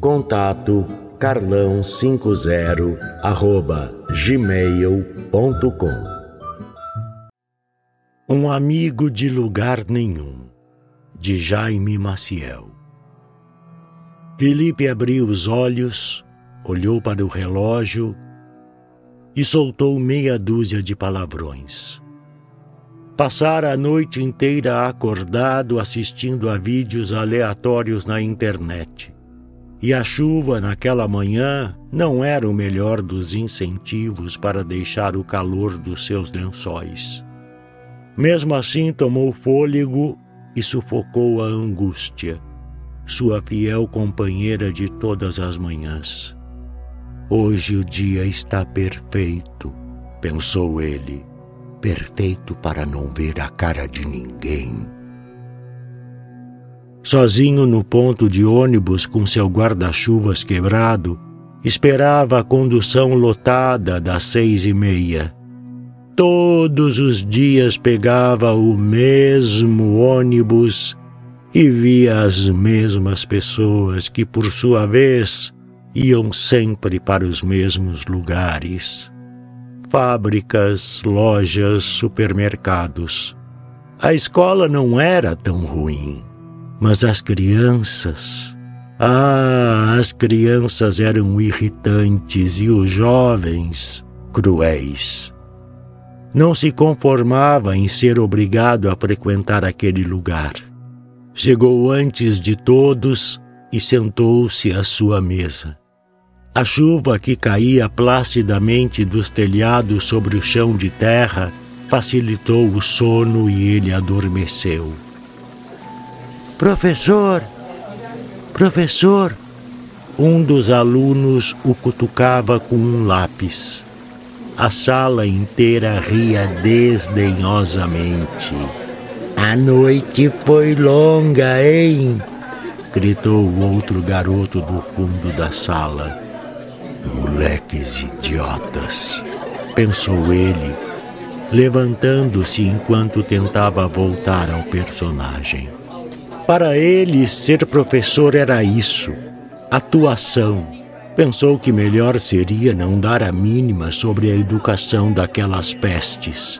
Contato carlão50 arroba gmail.com Um amigo de lugar nenhum, de Jaime Maciel. Felipe abriu os olhos, olhou para o relógio e soltou meia dúzia de palavrões. Passara a noite inteira acordado assistindo a vídeos aleatórios na internet e a chuva naquela manhã não era o melhor dos incentivos para deixar o calor dos seus lençóis. Mesmo assim, tomou fôlego e sufocou a angústia, sua fiel companheira de todas as manhãs. Hoje o dia está perfeito, pensou ele, perfeito para não ver a cara de ninguém. Sozinho no ponto de ônibus com seu guarda-chuvas quebrado, esperava a condução lotada das seis e meia. Todos os dias pegava o mesmo ônibus e via as mesmas pessoas que, por sua vez, iam sempre para os mesmos lugares fábricas, lojas, supermercados. A escola não era tão ruim. Mas as crianças. Ah, as crianças eram irritantes e os jovens cruéis. Não se conformava em ser obrigado a frequentar aquele lugar. Chegou antes de todos e sentou-se à sua mesa. A chuva que caía placidamente dos telhados sobre o chão de terra facilitou o sono e ele adormeceu. Professor, professor! Um dos alunos o cutucava com um lápis. A sala inteira ria desdenhosamente. A noite foi longa, hein? gritou o outro garoto do fundo da sala. Moleques idiotas, pensou ele, levantando-se enquanto tentava voltar ao personagem. Para ele, ser professor era isso, atuação. Pensou que melhor seria não dar a mínima sobre a educação daquelas pestes.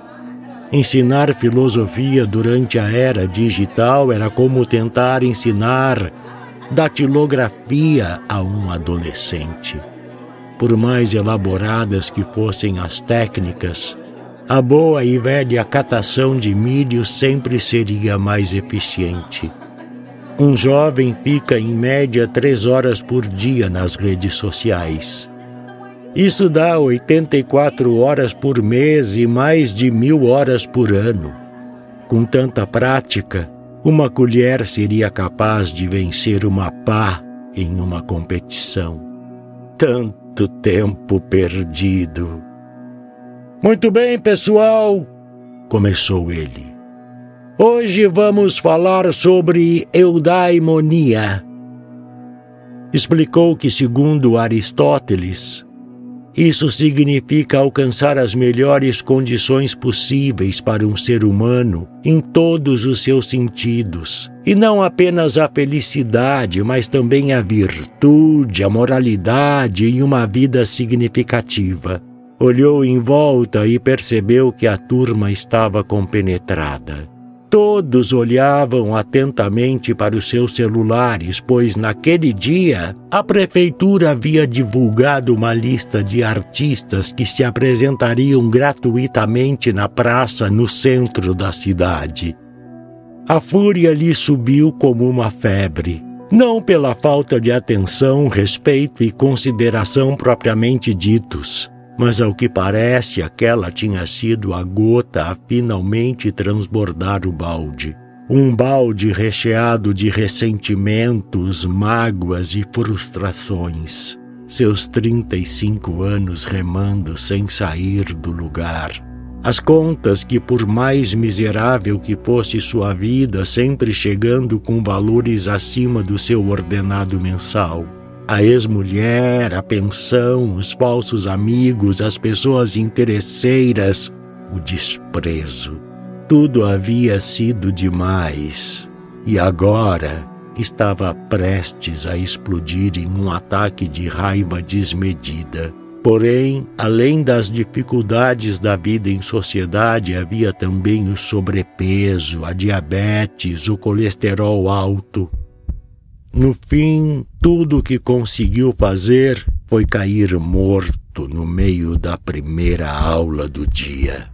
Ensinar filosofia durante a era digital era como tentar ensinar datilografia a um adolescente. Por mais elaboradas que fossem as técnicas, a boa e velha catação de milho sempre seria mais eficiente. Um jovem fica em média três horas por dia nas redes sociais. Isso dá 84 horas por mês e mais de mil horas por ano. Com tanta prática, uma colher seria capaz de vencer uma pá em uma competição. Tanto tempo perdido. Muito bem, pessoal, começou ele. Hoje vamos falar sobre eudaimonia. Explicou que, segundo Aristóteles, isso significa alcançar as melhores condições possíveis para um ser humano em todos os seus sentidos, e não apenas a felicidade, mas também a virtude, a moralidade e uma vida significativa. Olhou em volta e percebeu que a turma estava compenetrada. Todos olhavam atentamente para os seus celulares, pois naquele dia a prefeitura havia divulgado uma lista de artistas que se apresentariam gratuitamente na praça no centro da cidade. A fúria lhe subiu como uma febre, não pela falta de atenção, respeito e consideração propriamente ditos mas ao que parece, aquela tinha sido a gota a finalmente transbordar o balde. Um balde recheado de ressentimentos, mágoas e frustrações. Seus 35 anos remando sem sair do lugar. As contas que, por mais miserável que fosse sua vida, sempre chegando com valores acima do seu ordenado mensal a ex-mulher, a pensão, os falsos amigos, as pessoas interesseiras, o desprezo. Tudo havia sido demais e agora estava prestes a explodir em um ataque de raiva desmedida. Porém, além das dificuldades da vida em sociedade, havia também o sobrepeso, a diabetes, o colesterol alto, no fim, tudo o que conseguiu fazer foi cair morto no meio da primeira aula do dia.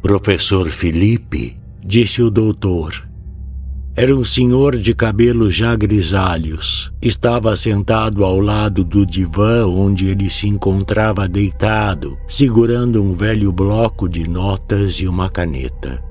Professor Felipe, disse o doutor. Era um senhor de cabelos já grisalhos. Estava sentado ao lado do divã onde ele se encontrava deitado, segurando um velho bloco de notas e uma caneta.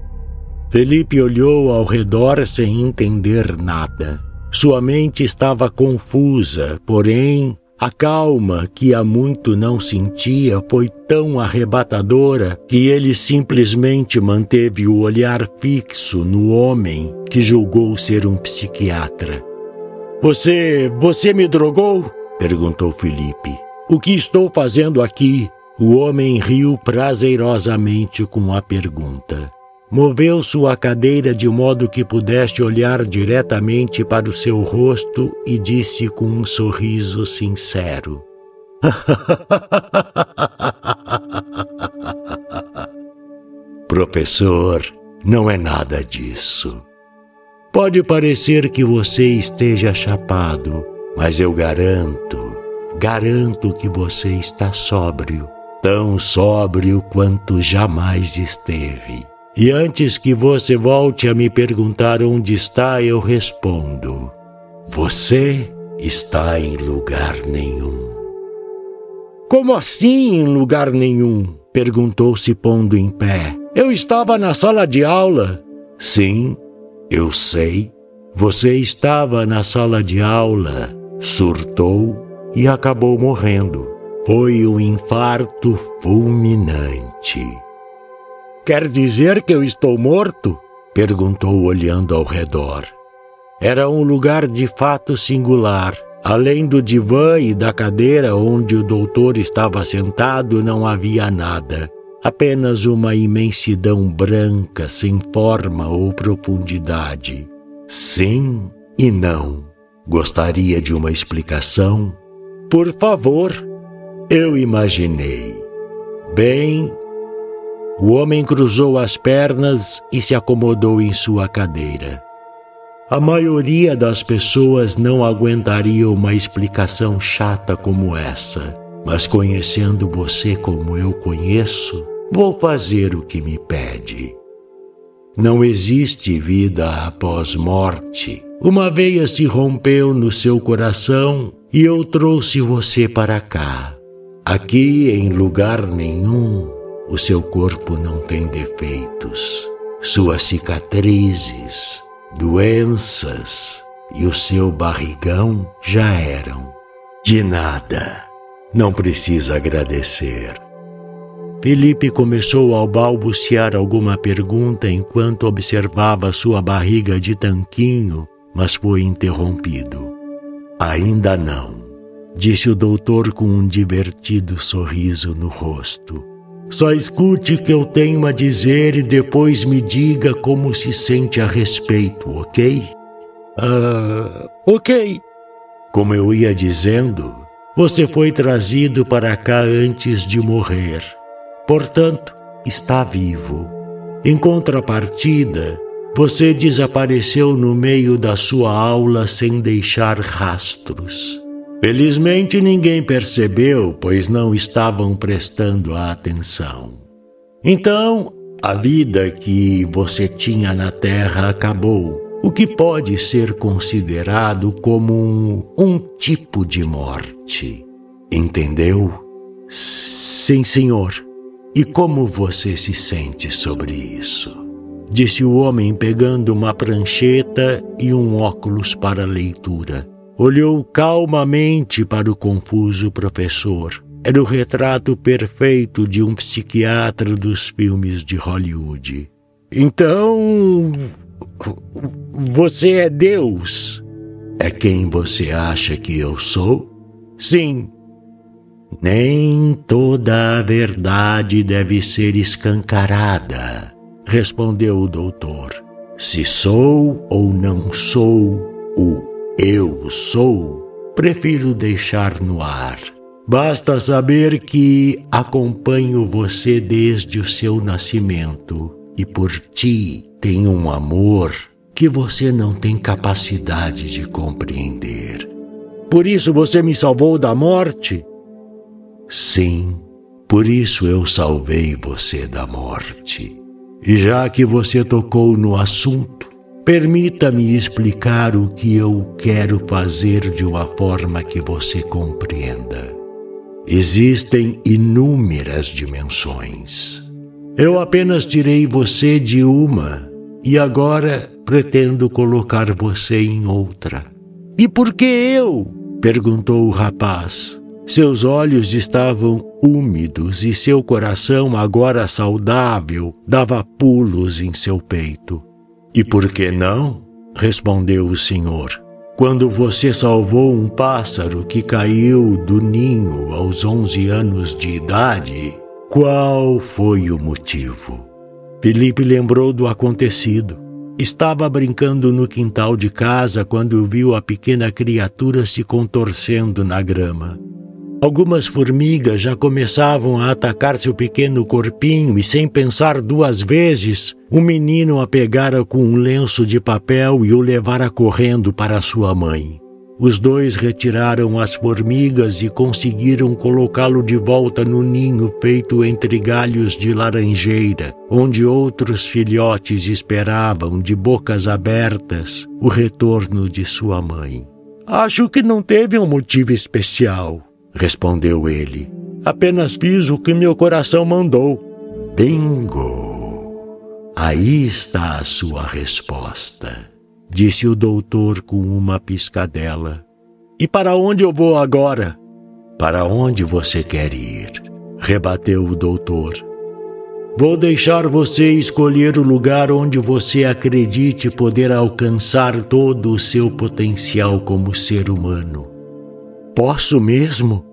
Felipe olhou ao redor sem entender nada. Sua mente estava confusa, porém, a calma que há muito não sentia foi tão arrebatadora que ele simplesmente manteve o olhar fixo no homem que julgou ser um psiquiatra. Você. você me drogou? perguntou Felipe. O que estou fazendo aqui? O homem riu prazerosamente com a pergunta. Moveu sua cadeira de modo que pudesse olhar diretamente para o seu rosto e disse com um sorriso sincero: Professor, não é nada disso. Pode parecer que você esteja chapado, mas eu garanto, garanto que você está sóbrio, tão sóbrio quanto jamais esteve. E antes que você volte a me perguntar onde está, eu respondo: Você está em lugar nenhum. Como assim em lugar nenhum? perguntou se pondo em pé. Eu estava na sala de aula. Sim, eu sei. Você estava na sala de aula, surtou e acabou morrendo. Foi um infarto fulminante. Quer dizer que eu estou morto? perguntou olhando ao redor. Era um lugar de fato singular. Além do divã e da cadeira onde o doutor estava sentado, não havia nada. Apenas uma imensidão branca, sem forma ou profundidade. Sim e não. Gostaria de uma explicação? Por favor. Eu imaginei. Bem, o homem cruzou as pernas e se acomodou em sua cadeira. A maioria das pessoas não aguentaria uma explicação chata como essa, mas conhecendo você como eu conheço, vou fazer o que me pede. Não existe vida após morte. Uma veia se rompeu no seu coração e eu trouxe você para cá. Aqui, em lugar nenhum, o seu corpo não tem defeitos, suas cicatrizes, doenças e o seu barrigão já eram. De nada, não precisa agradecer. Felipe começou a balbuciar alguma pergunta enquanto observava sua barriga de tanquinho, mas foi interrompido. Ainda não, disse o doutor com um divertido sorriso no rosto. Só escute o que eu tenho a dizer e depois me diga como se sente a respeito, ok? Ah, ok. Como eu ia dizendo, você foi trazido para cá antes de morrer. Portanto, está vivo. Em contrapartida, você desapareceu no meio da sua aula sem deixar rastros. Felizmente ninguém percebeu, pois não estavam prestando atenção. Então, a vida que você tinha na Terra acabou, o que pode ser considerado como um, um tipo de morte. Entendeu? Sim, senhor. E como você se sente sobre isso? Disse o homem pegando uma prancheta e um óculos para leitura. Olhou calmamente para o confuso professor. Era o retrato perfeito de um psiquiatra dos filmes de Hollywood. Então. Você é Deus? É quem você acha que eu sou? Sim. Nem toda a verdade deve ser escancarada, respondeu o doutor. Se sou ou não sou o eu sou, prefiro deixar no ar. Basta saber que acompanho você desde o seu nascimento e por ti tenho um amor que você não tem capacidade de compreender. Por isso você me salvou da morte? Sim, por isso eu salvei você da morte. E já que você tocou no assunto, permita-me explicar o que eu quero fazer de uma forma que você compreenda. Existem inúmeras dimensões. Eu apenas tirei você de uma e agora pretendo colocar você em outra. E por que eu? perguntou o rapaz. Seus olhos estavam úmidos e seu coração, agora saudável, dava pulos em seu peito. E por que não? respondeu o senhor quando você salvou um pássaro que caiu do ninho aos 11 anos de idade, qual foi o motivo? Felipe lembrou do acontecido. Estava brincando no quintal de casa quando viu a pequena criatura se contorcendo na grama. Algumas formigas já começavam a atacar seu pequeno corpinho e, sem pensar duas vezes, o menino a pegara com um lenço de papel e o levara correndo para sua mãe. Os dois retiraram as formigas e conseguiram colocá-lo de volta no ninho feito entre galhos de laranjeira, onde outros filhotes esperavam, de bocas abertas, o retorno de sua mãe. Acho que não teve um motivo especial, respondeu ele. Apenas fiz o que meu coração mandou. Bingo! Aí está a sua resposta, disse o doutor com uma piscadela. E para onde eu vou agora? Para onde você quer ir? rebateu o doutor. Vou deixar você escolher o lugar onde você acredite poder alcançar todo o seu potencial como ser humano. Posso mesmo?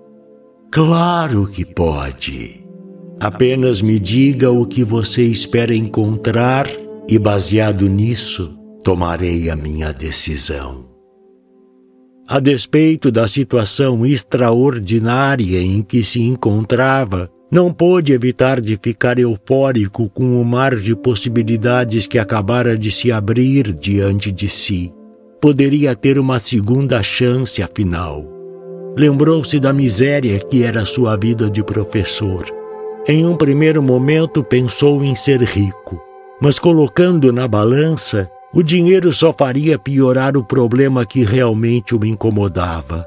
Claro que pode. Apenas me diga o que você espera encontrar e, baseado nisso, tomarei a minha decisão. A despeito da situação extraordinária em que se encontrava, não pôde evitar de ficar eufórico com o mar de possibilidades que acabara de se abrir diante de si. Poderia ter uma segunda chance, afinal. Lembrou-se da miséria que era sua vida de professor. Em um primeiro momento pensou em ser rico, mas colocando na balança, o dinheiro só faria piorar o problema que realmente o incomodava.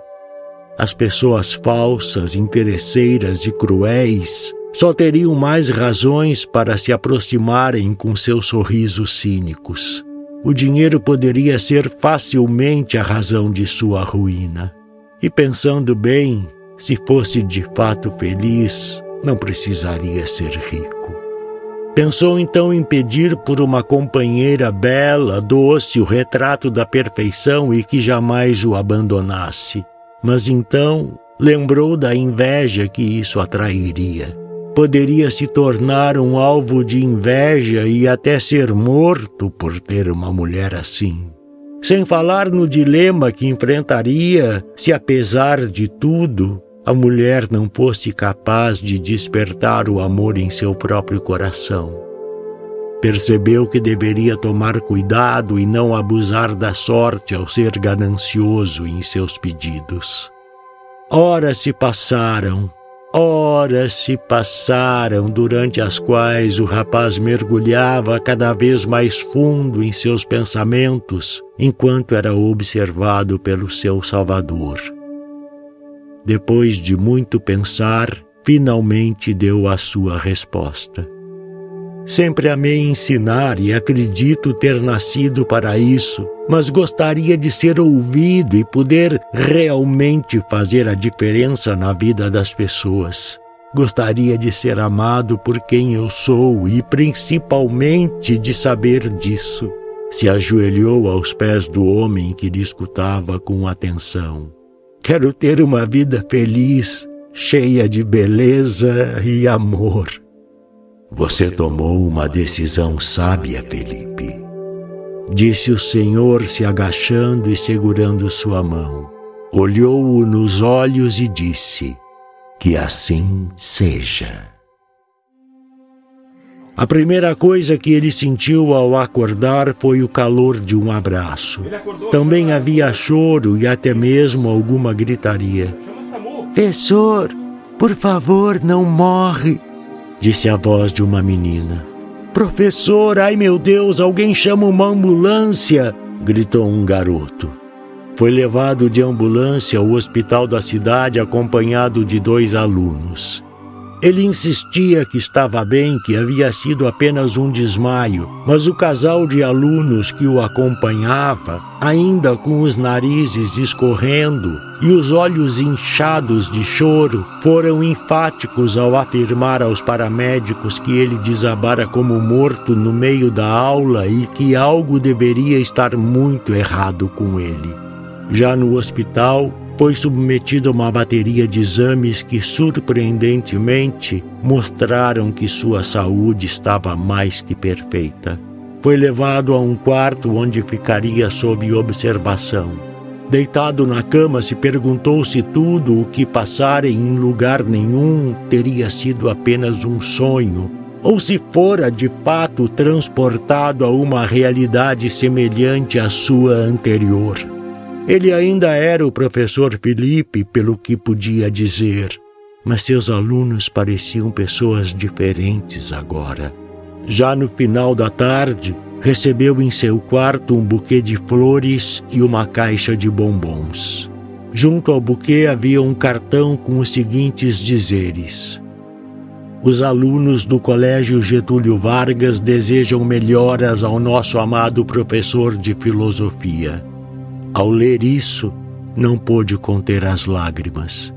As pessoas falsas, interesseiras e cruéis só teriam mais razões para se aproximarem com seus sorrisos cínicos. O dinheiro poderia ser facilmente a razão de sua ruína. E pensando bem, se fosse de fato feliz, não precisaria ser rico. Pensou então em pedir por uma companheira bela, doce, o retrato da perfeição e que jamais o abandonasse. Mas então lembrou da inveja que isso atrairia. Poderia se tornar um alvo de inveja e até ser morto por ter uma mulher assim. Sem falar no dilema que enfrentaria se, apesar de tudo, a mulher não fosse capaz de despertar o amor em seu próprio coração. Percebeu que deveria tomar cuidado e não abusar da sorte ao ser ganancioso em seus pedidos. Horas se passaram, horas se passaram, durante as quais o rapaz mergulhava cada vez mais fundo em seus pensamentos, enquanto era observado pelo seu Salvador. Depois de muito pensar, finalmente deu a sua resposta. Sempre amei ensinar e acredito ter nascido para isso, mas gostaria de ser ouvido e poder realmente fazer a diferença na vida das pessoas. Gostaria de ser amado por quem eu sou e principalmente de saber disso. Se ajoelhou aos pés do homem que lhe escutava com atenção. Quero ter uma vida feliz, cheia de beleza e amor. Você tomou uma decisão sábia, Felipe. Disse o Senhor, se agachando e segurando sua mão. Olhou-o nos olhos e disse: Que assim seja. A primeira coisa que ele sentiu ao acordar foi o calor de um abraço. Também havia choro e até mesmo alguma gritaria. Professor, por favor, não morre, disse a voz de uma menina. Professor, ai meu Deus, alguém chama uma ambulância! gritou um garoto. Foi levado de ambulância ao hospital da cidade acompanhado de dois alunos. Ele insistia que estava bem, que havia sido apenas um desmaio, mas o casal de alunos que o acompanhava, ainda com os narizes escorrendo e os olhos inchados de choro, foram enfáticos ao afirmar aos paramédicos que ele desabara como morto no meio da aula e que algo deveria estar muito errado com ele. Já no hospital, foi submetido a uma bateria de exames que, surpreendentemente, mostraram que sua saúde estava mais que perfeita. Foi levado a um quarto onde ficaria sob observação. Deitado na cama, se perguntou se tudo o que passara em lugar nenhum teria sido apenas um sonho, ou se fora de fato transportado a uma realidade semelhante à sua anterior. Ele ainda era o professor Felipe, pelo que podia dizer, mas seus alunos pareciam pessoas diferentes agora. Já no final da tarde, recebeu em seu quarto um buquê de flores e uma caixa de bombons. Junto ao buquê havia um cartão com os seguintes dizeres: Os alunos do Colégio Getúlio Vargas desejam melhoras ao nosso amado professor de filosofia. Ao ler isso, não pôde conter as lágrimas.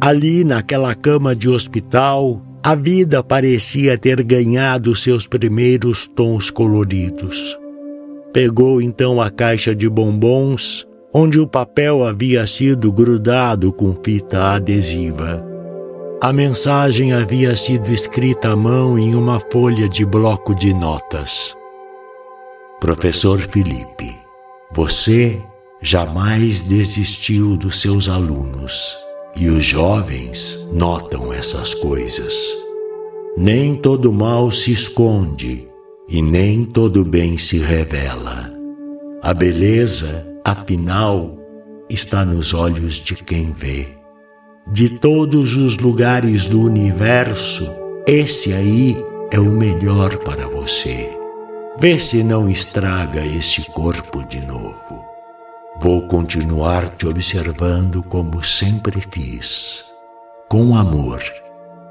Ali, naquela cama de hospital, a vida parecia ter ganhado seus primeiros tons coloridos. Pegou então a caixa de bombons, onde o papel havia sido grudado com fita adesiva. A mensagem havia sido escrita à mão em uma folha de bloco de notas. Professor Felipe, você jamais desistiu dos seus alunos e os jovens notam essas coisas. Nem todo mal se esconde e nem todo bem se revela. A beleza, afinal, está nos olhos de quem vê. De todos os lugares do universo, esse aí é o melhor para você. Vê se não estraga este corpo de novo. Vou continuar te observando como sempre fiz, com amor,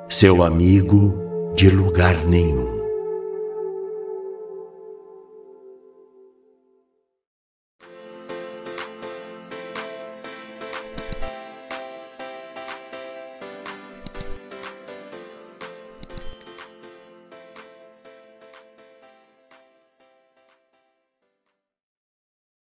seu amigo de lugar nenhum.